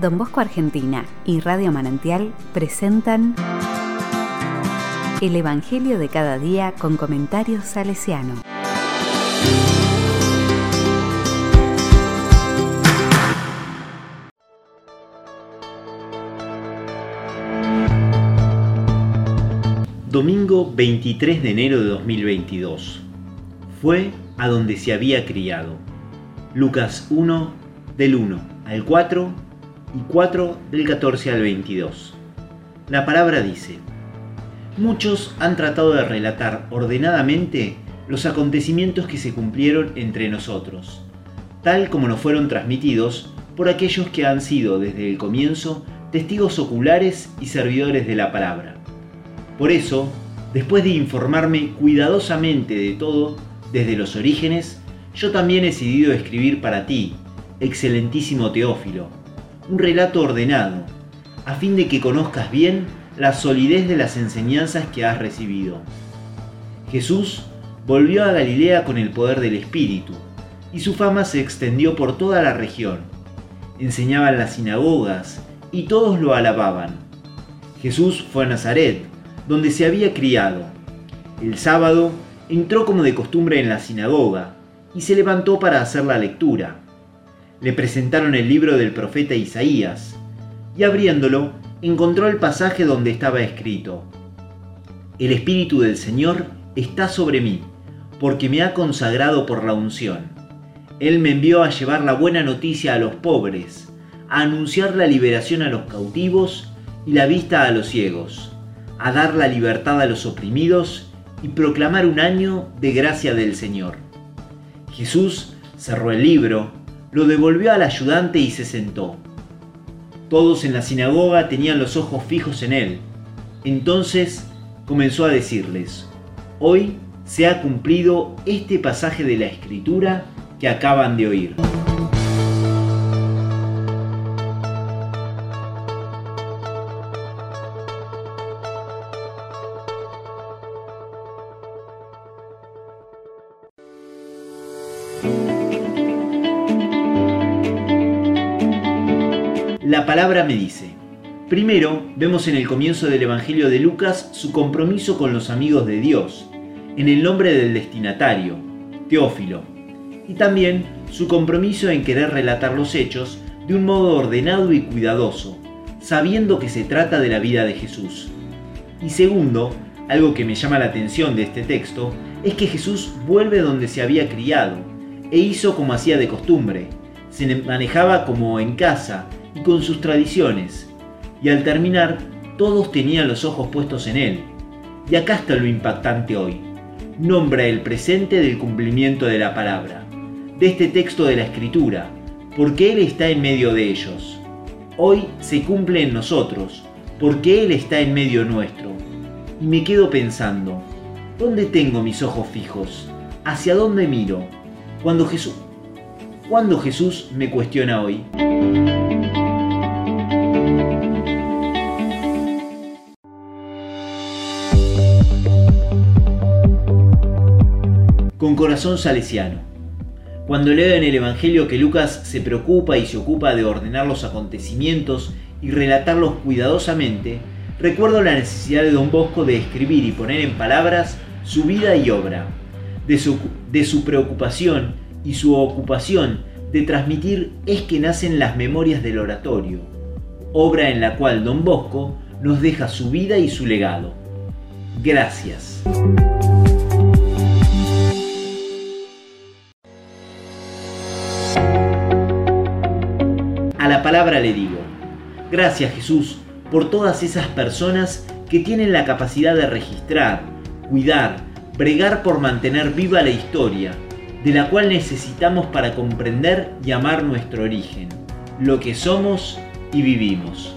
Don Bosco Argentina y Radio Manantial presentan El Evangelio de cada día con comentarios salesiano. Domingo 23 de enero de 2022. Fue a donde se había criado. Lucas 1 del 1 al 4 y 4 del 14 al 22. La palabra dice, Muchos han tratado de relatar ordenadamente los acontecimientos que se cumplieron entre nosotros, tal como nos fueron transmitidos por aquellos que han sido desde el comienzo testigos oculares y servidores de la palabra. Por eso, después de informarme cuidadosamente de todo desde los orígenes, yo también he decidido escribir para ti, excelentísimo Teófilo, un relato ordenado, a fin de que conozcas bien la solidez de las enseñanzas que has recibido. Jesús volvió a Galilea con el poder del Espíritu, y su fama se extendió por toda la región. Enseñaba en las sinagogas, y todos lo alababan. Jesús fue a Nazaret, donde se había criado. El sábado entró como de costumbre en la sinagoga, y se levantó para hacer la lectura le presentaron el libro del profeta Isaías, y abriéndolo, encontró el pasaje donde estaba escrito, El Espíritu del Señor está sobre mí, porque me ha consagrado por la unción. Él me envió a llevar la buena noticia a los pobres, a anunciar la liberación a los cautivos y la vista a los ciegos, a dar la libertad a los oprimidos y proclamar un año de gracia del Señor. Jesús cerró el libro, lo devolvió al ayudante y se sentó. Todos en la sinagoga tenían los ojos fijos en él. Entonces comenzó a decirles, hoy se ha cumplido este pasaje de la escritura que acaban de oír. La palabra me dice. Primero, vemos en el comienzo del Evangelio de Lucas su compromiso con los amigos de Dios, en el nombre del destinatario, Teófilo, y también su compromiso en querer relatar los hechos de un modo ordenado y cuidadoso, sabiendo que se trata de la vida de Jesús. Y segundo, algo que me llama la atención de este texto, es que Jesús vuelve donde se había criado, e hizo como hacía de costumbre, se manejaba como en casa, y con sus tradiciones, y al terminar todos tenían los ojos puestos en él. Y acá está lo impactante hoy. Nombra el presente del cumplimiento de la palabra, de este texto de la escritura, porque Él está en medio de ellos. Hoy se cumple en nosotros, porque Él está en medio nuestro. Y me quedo pensando, ¿dónde tengo mis ojos fijos? ¿Hacia dónde miro? Cuando Jesús, cuando Jesús me cuestiona hoy. Con corazón salesiano. Cuando leo en el Evangelio que Lucas se preocupa y se ocupa de ordenar los acontecimientos y relatarlos cuidadosamente, recuerdo la necesidad de don Bosco de escribir y poner en palabras su vida y obra, de su, de su preocupación y su ocupación de transmitir es que nacen las memorias del oratorio, obra en la cual don Bosco nos deja su vida y su legado. Gracias. Palabra le digo, gracias Jesús por todas esas personas que tienen la capacidad de registrar, cuidar, bregar por mantener viva la historia, de la cual necesitamos para comprender y amar nuestro origen, lo que somos y vivimos.